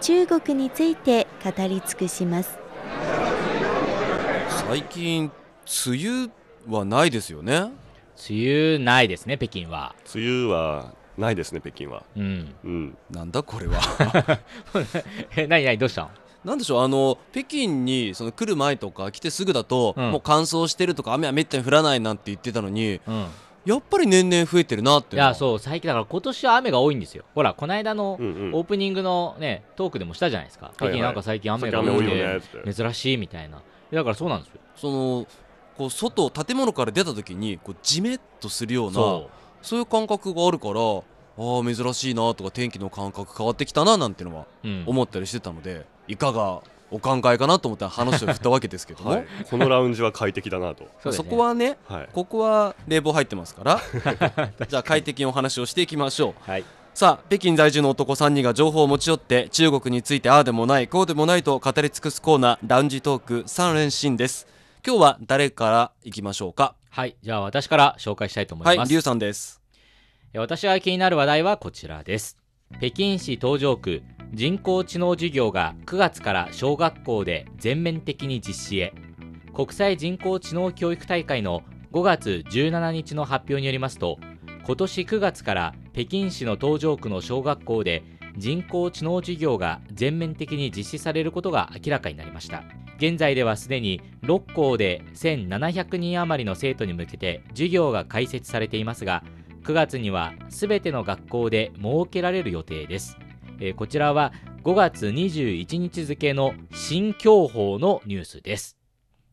中国について語り尽くします。最近梅雨はないですよね。梅雨ないですね北京は。梅雨はないですね北京は。うん。うん。なんだこれは。え何何どうしたのなんでしょうあの北京にその来る前とか来てすぐだと、うん。もう乾燥してるとか雨はめったに降らないなんて言ってたのにうんやっぱり年々増えてるなっていいうのは。やそう最近だから今年は雨が多いんですよ。ほらこの間のオープニングのねトークでもしたじゃないですか。はい北京なんか最近雨が多い最近雨多いよねって。て珍しいみたいな。だからそうなんですよ。そのこう外建物から出た時にこうジメッとするようなそそういう感覚があるからああ珍しいなとか天気の感覚変わってきたななんてのは思ったりしてたのでいかがお考えかなと思ったら話を振ったわけですけども、はい、このラウンジは快適だなと。そね。そこはねはい。ここは冷房入ってますから。じゃあ快適にお話をしていきましょう。はい。さあ北京在住の男3人が情報を持ち寄って中国についてああでもないこうでもないと語り尽くすコーナーラウンジトーク3連新です。今日は誰からいきましょうか？はい。じゃあ私から紹介したいと思います、はいリュウさんです。え私が気になる話題はこちらです。北京市東城区人工知能事業が9月から小学校で全面的に実施へ。国際人工知能教育大会の5月17日の発表によりますと今年9月から北京市の東城区の小学校で人工知能授業が全面的に実施されることが明らかになりました。現在ではすでに6校で1700人余りの生徒に向けて授業が開設されていますが9月には全ての学校で設けられる予定です、えーこちらは5月21日付の新教法のニュースです。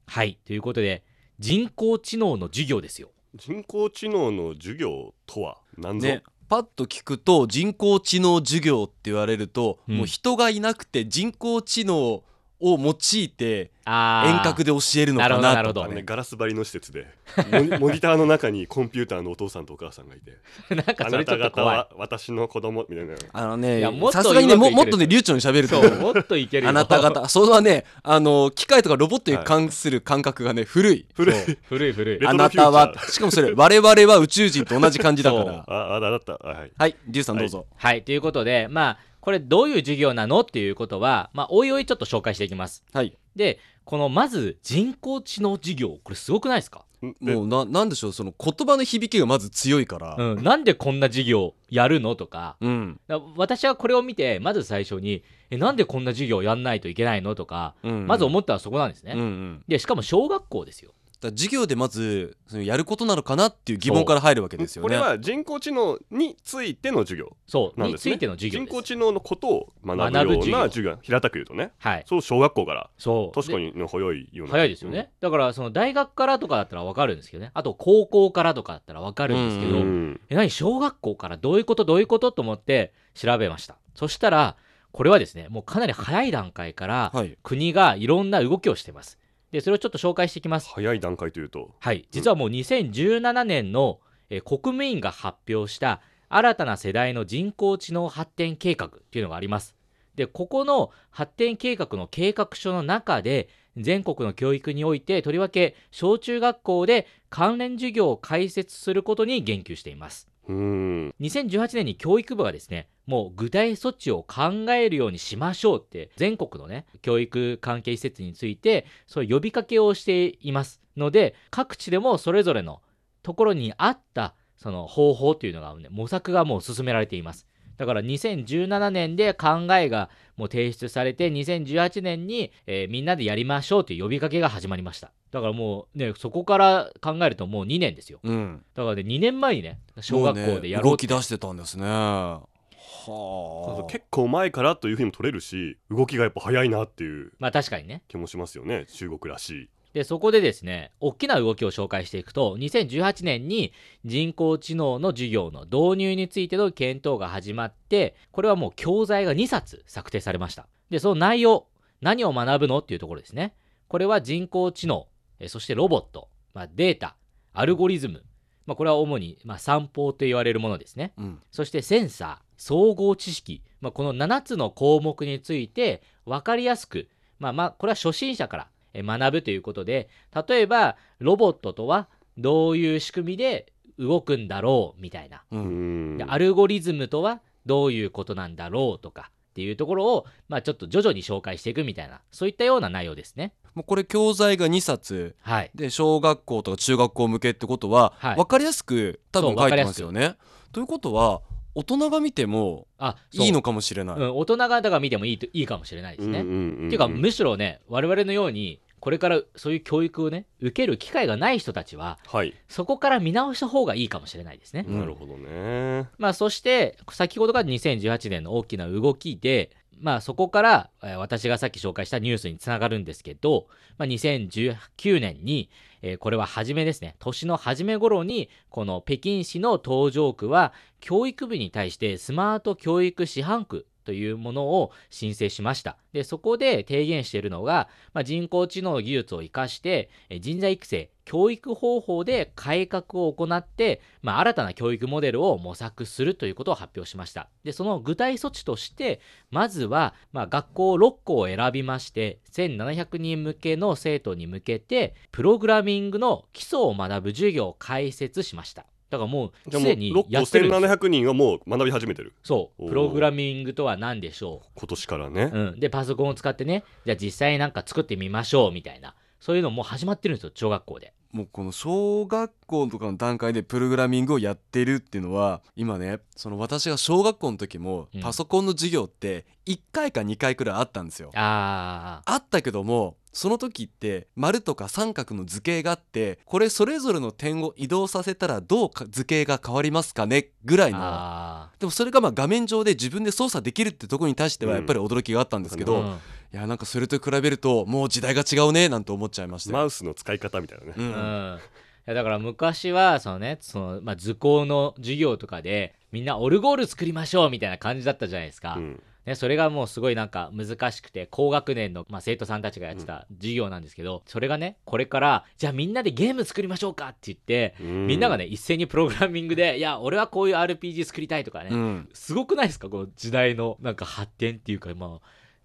はいということで人工知能の授業ですよ。人工知能の授業とは何ぞ、ねパッと聞くと人工知能授業って言われると、うん。もう人がいなくて人工知能を用いて遠隔で教えるのかなとかねガラス張りの施設で モニターの中にコンピューターのお父さんとお母さんがいてなんかあそれと怖い。は私の子供みたいな。あのねいやもっとさすがにねももっとね流暢に喋るともっといけるよ。あなた方。それはね。あの機械とかロボットに関する感覚がね古い。古い。古い古い。レあなたはしかもそれ我々は宇宙人と同じ感じだから。ああだったあはい。はいリュウさんどうぞ、はいということでまあこれどういう授業なのっていうことはまあおいおいちょっと紹介していきます。はい。でこのまず人工知能授業これすごくないですか？もうななんでしょうその言葉の響きがまず強いから。うん、なんでこんな授業やるのとか。うん。だ私はこれを見てまず最初にえなんでこんな授業やんないといけないのとか、うん。まず思ったのはそこなんですね、うんうん。でしかも小学校ですよだ授業でまずそのやることなのかなっていう疑問から入るわけですよね。これは人工知能についての授業そう、なんですね。についての授業です。人工知能のことを学ぶような授業平たく言うとね。はい。そう小学校から。そう。確かでにね早いような早いですよね、だからその大学からとかだったら分かるんですけどね。あと高校からとかだったら分かるんですけうど、ん。え何？小学校からどういうことどういうことと思って調べました。そしたらこれはですねもうかなり早い段階からはい。国がいろんな動きをしていますでそれをちょっと紹介していきます。早い段階というと。はい。実はもう2017年の、えー国務院が発表した新たな世代の人工知能発展計画っていうのがあります。でここの発展計画の計画書の中で全国の教育においてとりわけ小中学校で関連授業を開設することに言及しています2018年に教育部がですねもう具体措置を考えるようにしましょうって全国のね教育関係施設についてそういう呼びかけをしていますので各地でもそれぞれのところに合ったその方法というのが、ね、模索がもう進められています。だから2017年で考えがもう提出されて2018年に、えーみんなでやりましょうという呼びかけが始まりました。だからもうねそこから考えるともう2年ですよ。うん。だからね2年前にね小学校でやろうね動き出してたんですね。はあ。結構前からというふうにも取れるし動きがやっぱ早いなっていうまあ確かにね。気もしますよね中国らしいでそこでですね大きな動きを紹介していくと2018年に人工知能の授業の導入についての検討が始まってこれはもう教材が2冊策定されました。でその内容何を学ぶのっていうところですね。これは人工知能えーそしてロボット、まあ、データアルゴリズム、まあ、これは主に、まあ、散歩と言われるものですね。うん。そしてセンサー、総合知識、まあ、この7つの項目について分かりやすく、まあまあ、これは初心者からえ学ぶということで、例えばロボットとはどういう仕組みで動くんだろうみたいな。でアルゴリズムとはどういうことなんだろうとかっていうところを、まあ、ちょっと徐々に紹介していくみたいな、そういったような内容ですね。もうこれ教材が2冊はい。で小学校とか中学校向けってことは、はい分かりやすく多分書いてますよね。ということは大人が見てもあ、いいのかもしれない。うん、大人がだから見てもいいといいかもしれないですね。っていうかむしろね我々のようにこれからそういう教育をね受ける機会がない人たちははい、そこから見直した方がいいかもしれないですね。うんなるほどねまあそして先ほどが2018年の大きな動きでまあそこから、え私がさっき紹介したニュースにつながるんですけど、まあ、2019年に、えこれは初めですね。年の初め頃にこの北京市の東城区は教育部に対してスマート教育市販区というものを申請しました。で、そこで提言しているのが、まあ、人工知能技術を生かして、人材育成、教育方法で改革を行って、まあ、新たな教育モデルを模索するということを発表しました。で、その具体措置として、まずは、まあ、学校6校を選びまして、1700人向けの生徒に向けて、プログラミングの基礎を学ぶ授業を開設しました。だからもうすでに6やってるんですよ1700人はもう学び始めてるそう、プログラミングとは何でしょ今年からねう。うん。で、パソコンを使ってね、じゃあ実際になんか作ってみましょうみたいな。そういうのもう始まってるんですよ、小学校で。もうこの小学校とかの段階でプログラミングをやってるっていうのは今ねその私が小学校の時もうんパソコンの授業って1回か2回くらいあったんですよ。ああったけどもその時って丸とか三角の図形があってこれそれぞれの点を移動させたらどうか図形が変わりますかね？ぐらいーの。あでもそれがまあ画面上で自分で操作できるってところに対してはうんやっぱり驚きがあったんですけー。ど、うん。いやなんかそれと比べるともう時代が違うねなんて思っちゃいましたよマウスの使い方みたいなね、ううんん。いやだから昔はそのねその、まあ、図工の授業とかでみんなオルゴール作りましょうみたいな感じだったじゃないですか、うんね、それがもうすごいなんか難しくて高学年の、まあ、生徒さんたちがやってた授業なんですけど、それがねこれからじゃあみんなでゲーム作りましょうかって言って、みんながね一斉にプログラミングでいや俺はこういう RPG 作りたいとかね、うん。すごくないですか？この時代のなんか発展っていうかまあ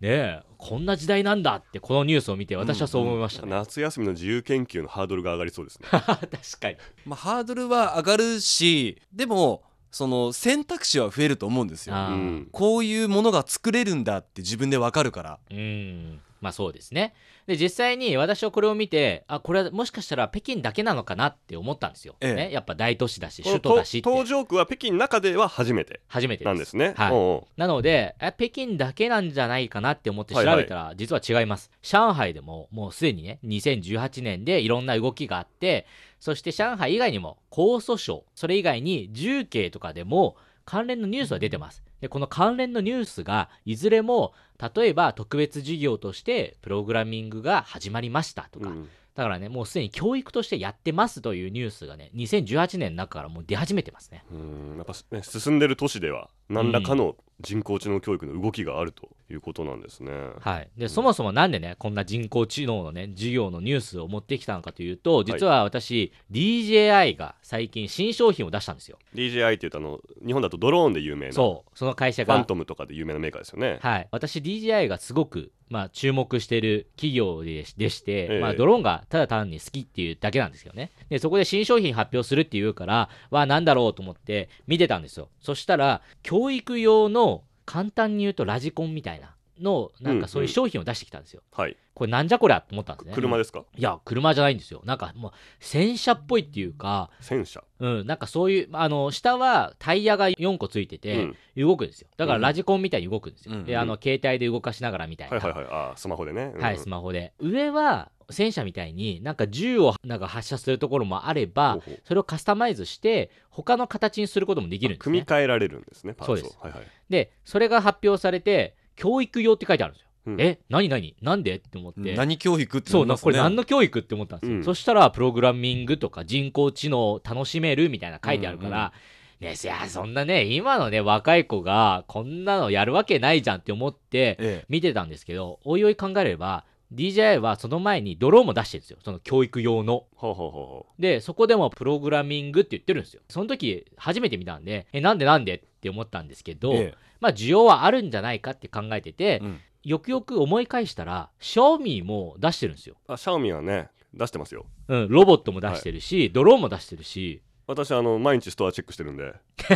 ねえこんな時代なんだってこのニュースを見て私はそう思いましたね、夏休みの自由研究のハードルが上がりそうですね。確かに。まあ、ハードルは上がるしでもその選択肢は増えると思うんですよ。うんこういうものが作れるんだって自分でわかるから。うんまあそうですね。で実際に私はこれを見てあこれはもしかしたら北京だけなのかなって思ったんですよ、ええ。ね、やっぱ大都市だし首都だし東城区は北京の中では初めて初めてなんですね。はい。おうおう。なのでえ北京だけなんじゃないかなって思って調べたら、実は違います。上海でももうすでにね2018年でいろんな動きがあってそして上海以外にも江蘇省それ以外に重慶とかでも関連のニュースは出てますでこの関連のニュースがいずれも例えば特別授業としてプログラミングが始まりましたとか、うん。だからねもうすでに教育としてやってますというニュースがね2018年の中からもう出始めてますね。うん。やっぱ、ね、進んでる都市では何らかの人工知能教育の動きがあるということなんですね、はい、でそもそもなんでねこんな人工知能のね授業のニュースを持ってきたのかというと実は私、DJI が最近新商品を出したんですよ。DJI っていうとあの日本だとドローンで有名なそう。その会社が。ファントムとかで有名なメーカーですよね、はい、私 DJI がすごく、まあ、注目している企業でしでして、ええ。まあ、ドローンがただ単に好きっていうだけなんですよね。でそこで新商品発表するっていうからわあなんだろうと思って見てたんですよ。そしたら教育用の簡単に言うとラジコンみたいなのなんかそういう商品を出してきたんですよ、はい。これなんじゃこりゃと思ったんですね車ですか？いや車じゃないんですよ。なんかもう戦車っぽいっていうか戦車。うん、なんかそういう、あの、下はタイヤが4個ついてて、動くんですよ。だからうん。ラジコンみたいに動くんですよ。うんで、あの、携帯で動かしながらみたいな。はいはい。はいあースマホでね、うん。はいスマホで。上は、戦車みたいになんか銃をなんか発射するところもあればそれをカスタマイズして他の形にすることもできるんです組みね替えられるんですねパーツを。そうです。はいはい。でそれが発表されて教育用って書いてあるんですよ、うん。え何何？なんで？って思って、何教育って思いますね。これ何の教育って思ったんですよ、うん。そしたらプログラミングとか人工知能を楽しめるみたいな書いてあるから、ねいやそんなね今のね若い子がこんなのやるわけないじゃんって思ってええ。見てたんですけどおいおい考えれば DJI はその前にドローンも出してるんですよ。その教育用の。はあ、はあはあ、でそこでもプログラミングって言ってるんですよ。その時初めて見たんでえなんでなんでって思ったんですけど、えまあ需要はあるんじゃないかって考えててえ、うん。よくよく思い返したら Xiaomi も出してるんですよ、あシャオミはね出してますよ。うん、ロボットも出してるし、ドローンも出してるし。私あの毎日ストアチェックしてるんで シ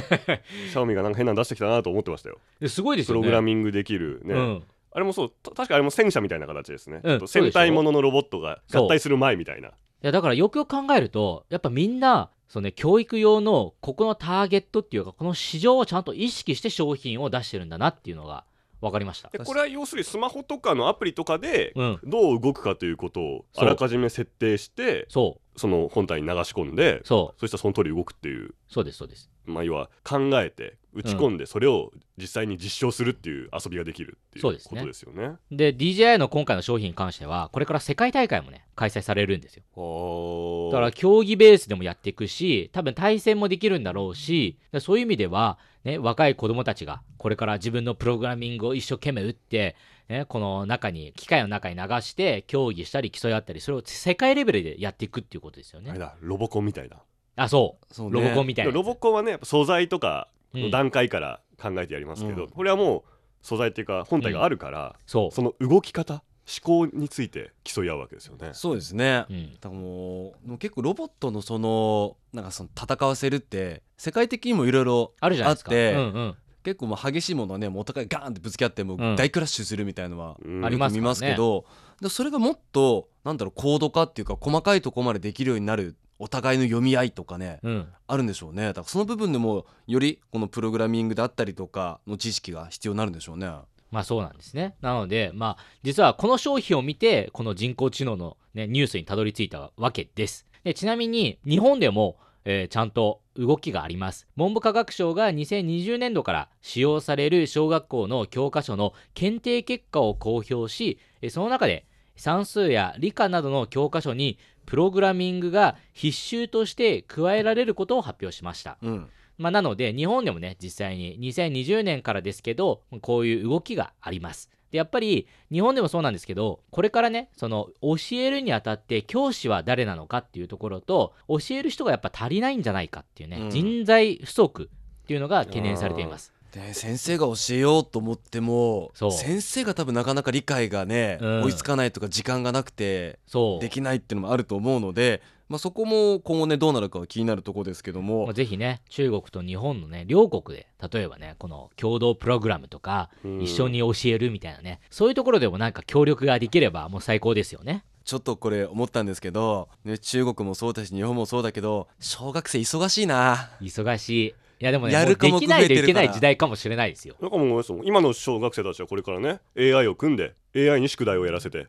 ャオミがなんか変なの出してきたなと思ってましたよ。ですごいですよね。プログラミングできるね、うん、あれもそうた確かあれも戦車みたいな形ですね、うん戦隊もののロボットが合体する前みたいな。いやだからよくよく考えるとやっぱみんなその、ね、教育用のここのターゲットっていうかこの市場をちゃんと意識して商品を出してるんだなっていうのが分かりました。でこれは要するにスマホとかのアプリとかでうん。どう動くかということをあらかじめ設定してそうその本体に流し込んでそう。そしたらその通り動くっていう。そうですそうです。まあ要は考えて打ち込んでそれを実際に実証するっていう遊びができるっていうそうですね。ことですよね。で DJI の今回の商品に関してはこれから世界大会もね開催されるんですよ。はあだから競技ベースでもやっていくし多分対戦もできるんだろうしでそういう意味では、ね、若い子供たちがこれから自分のプログラミングを一生懸命打って、ね、この中に機械の中に流して競技したり競い合ったりそれを世界レベルでやっていくっていうことですよね。あれだロボコンみたいな。あそう。そうね。ロボコンみたいなロボコンはねやっぱ素材とかのうん。段階から考えてやりますけど、うん。これはもう素材っていうか本体があるから、そう。その動き方思考について競い合うわけですよね。そうですね。うん。だからもうもう結構ロボットのそのなんかその戦わせるって世界的にもいろいろあるじゃないですか。あってうんうん結構もう激しいものはねもうお互いガーンってぶつけ合ってもう大クラッシュするみたいのはうんあります見ますけど、でそれがもっとなんだろう高度化っていうか細かいところまでできるようになるお互いの読み合いとかねうんあるんでしょうねだからその部分でもよりこのプログラミングであったりとかの知識が必要になるんでしょうね。まあそうなんですね。なので、まあ実はこの商品を見て、この人工知能の、ね、ニュースにたどり着いたわけです。でちなみに日本でも、えーちゃんと動きがあります。文部科学省が2020年度から使用される小学校の教科書の検定結果を公表し、えーその中で算数や理科などの教科書にプログラミングが必修として加えられることを発表しました。うんまあ、なので日本でもね実際に2020年からですけどこういう動きがありますでやっぱり日本でもそうなんですけどこれからねその教えるにあたって教師は誰なのかっていうところと教える人がやっぱ足りないんじゃないかっていうね、うん。人材不足っていうのが懸念されています。で先生が教えようと思っても先生が多分なかなか理解がね、うん。追いつかないとか時間がなくてできないっていうのもあると思うので、まあ、そこも今後ねどうなるかは気になるところですけども。もうぜひね中国と日本のね両国で例えばねこの共同プログラムとかうん。一緒に教えるみたいなねそういうところでもなんか協力ができればもう最高ですよね。ちょっとこれ思ったんですけど、ね、中国もそうだし日本もそうだけど小学生忙しいな。忙しい。いやでもねやるもうできないといけない時代かもしれないですよ。なんかもう今の小学生たちはこれからね AI を組んで AI に宿題をやらせて。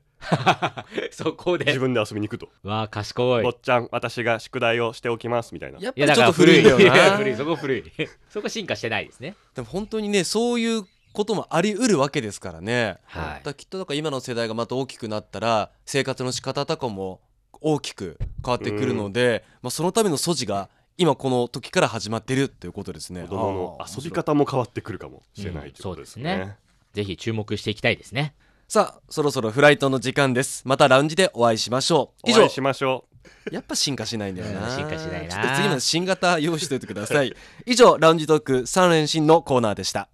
そこで。自分で遊びに行くと。わあ賢い。坊ちゃん私が宿題をしておきますみたいな。やっぱりちょっと古いよいやな古い そこ古い。そこ進化してないですね。でも本当にねそういうこともあり得るわけですからね、はい。だからきっとだから今の世代がまた大きくなったら生活の仕方とかも大きく変わってくるので、まあ、そのための素地が今この時から始まってるっていうことですね。子供の遊び方も変わってくるかもしれないうんということですね,、そうですね。ぜひ注目していきたいですねさあそろそろフライトの時間です。またラウンジでお会いしましょう。以上。お会いしましょう。やっぱ進化しないんだよな。うん。進化しないな。ちょっと次まで新型用意しておいてください。以上ラウンジトーク3連新のコーナーでした